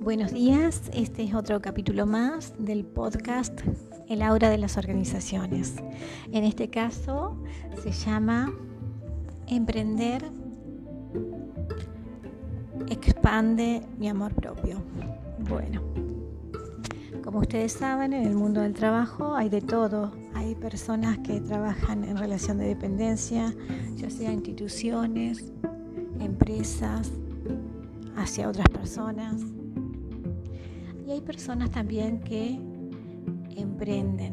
Buenos días, este es otro capítulo más del podcast El aura de las organizaciones. En este caso se llama Emprender expande mi amor propio. Bueno, como ustedes saben, en el mundo del trabajo hay de todo. Hay personas que trabajan en relación de dependencia, ya sea instituciones, empresas, hacia otras personas y hay personas también que emprenden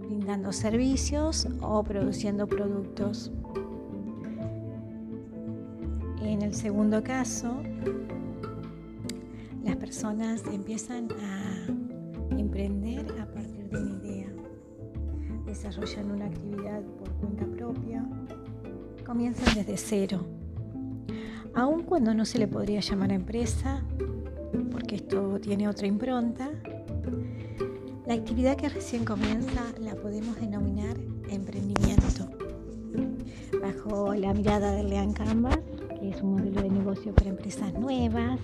brindando servicios o produciendo productos. En el segundo caso, las personas empiezan a emprender a partir de una idea, desarrollan una actividad por cuenta propia, comienzan desde cero aun cuando no se le podría llamar empresa, porque esto tiene otra impronta, la actividad que recién comienza la podemos denominar emprendimiento. Bajo la mirada de Lean Canvas, que es un modelo de negocio para empresas nuevas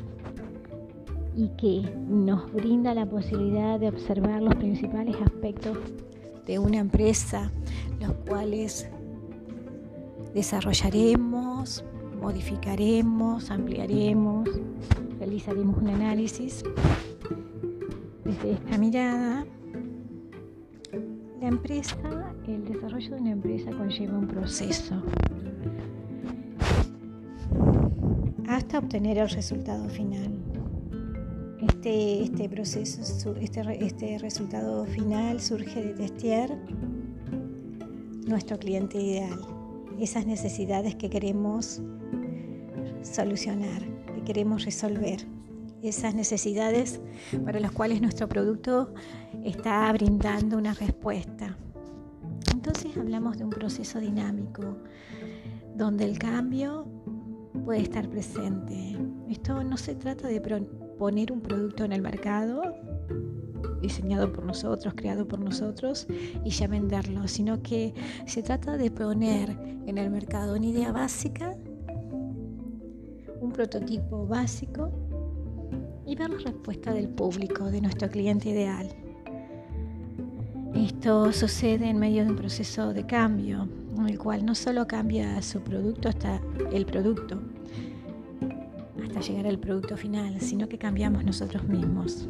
y que nos brinda la posibilidad de observar los principales aspectos de una empresa, los cuales desarrollaremos, modificaremos, ampliaremos, realizaremos un análisis. Desde esta mirada, la empresa, el desarrollo de una empresa conlleva un proceso hasta obtener el resultado final. Este, este proceso, este, este resultado final surge de testear nuestro cliente ideal, esas necesidades que queremos solucionar, queremos resolver. Esas necesidades para las cuales nuestro producto está brindando una respuesta. Entonces hablamos de un proceso dinámico donde el cambio puede estar presente. Esto no se trata de poner un producto en el mercado diseñado por nosotros, creado por nosotros y ya venderlo, sino que se trata de poner en el mercado una idea básica un prototipo básico y ver la respuesta del público, de nuestro cliente ideal. Esto sucede en medio de un proceso de cambio, en el cual no solo cambia su producto hasta el producto, hasta llegar al producto final, sino que cambiamos nosotros mismos.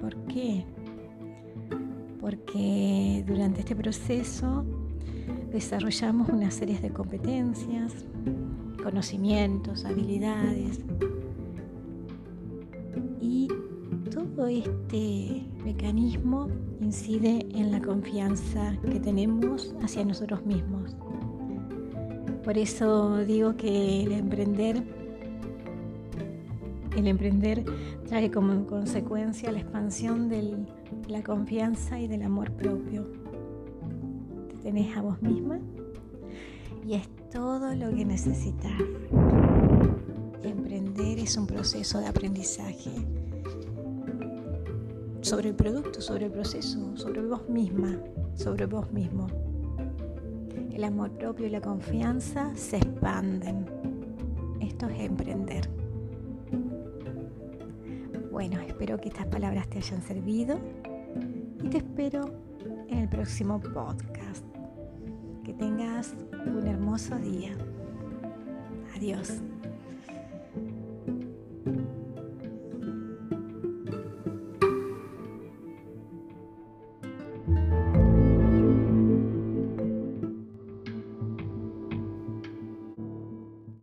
¿Por qué? Porque durante este proceso desarrollamos una serie de competencias, conocimientos, habilidades. Y todo este mecanismo incide en la confianza que tenemos hacia nosotros mismos. Por eso digo que el emprender, el emprender trae como consecuencia la expansión de la confianza y del amor propio. Te tenés a vos misma y es todo lo que necesitas. Emprender es un proceso de aprendizaje sobre el producto, sobre el proceso, sobre vos misma, sobre vos mismo. El amor propio y la confianza se expanden. Esto es emprender. Bueno, espero que estas palabras te hayan servido y te espero en el próximo podcast. Que tengas un hermoso día. Adiós.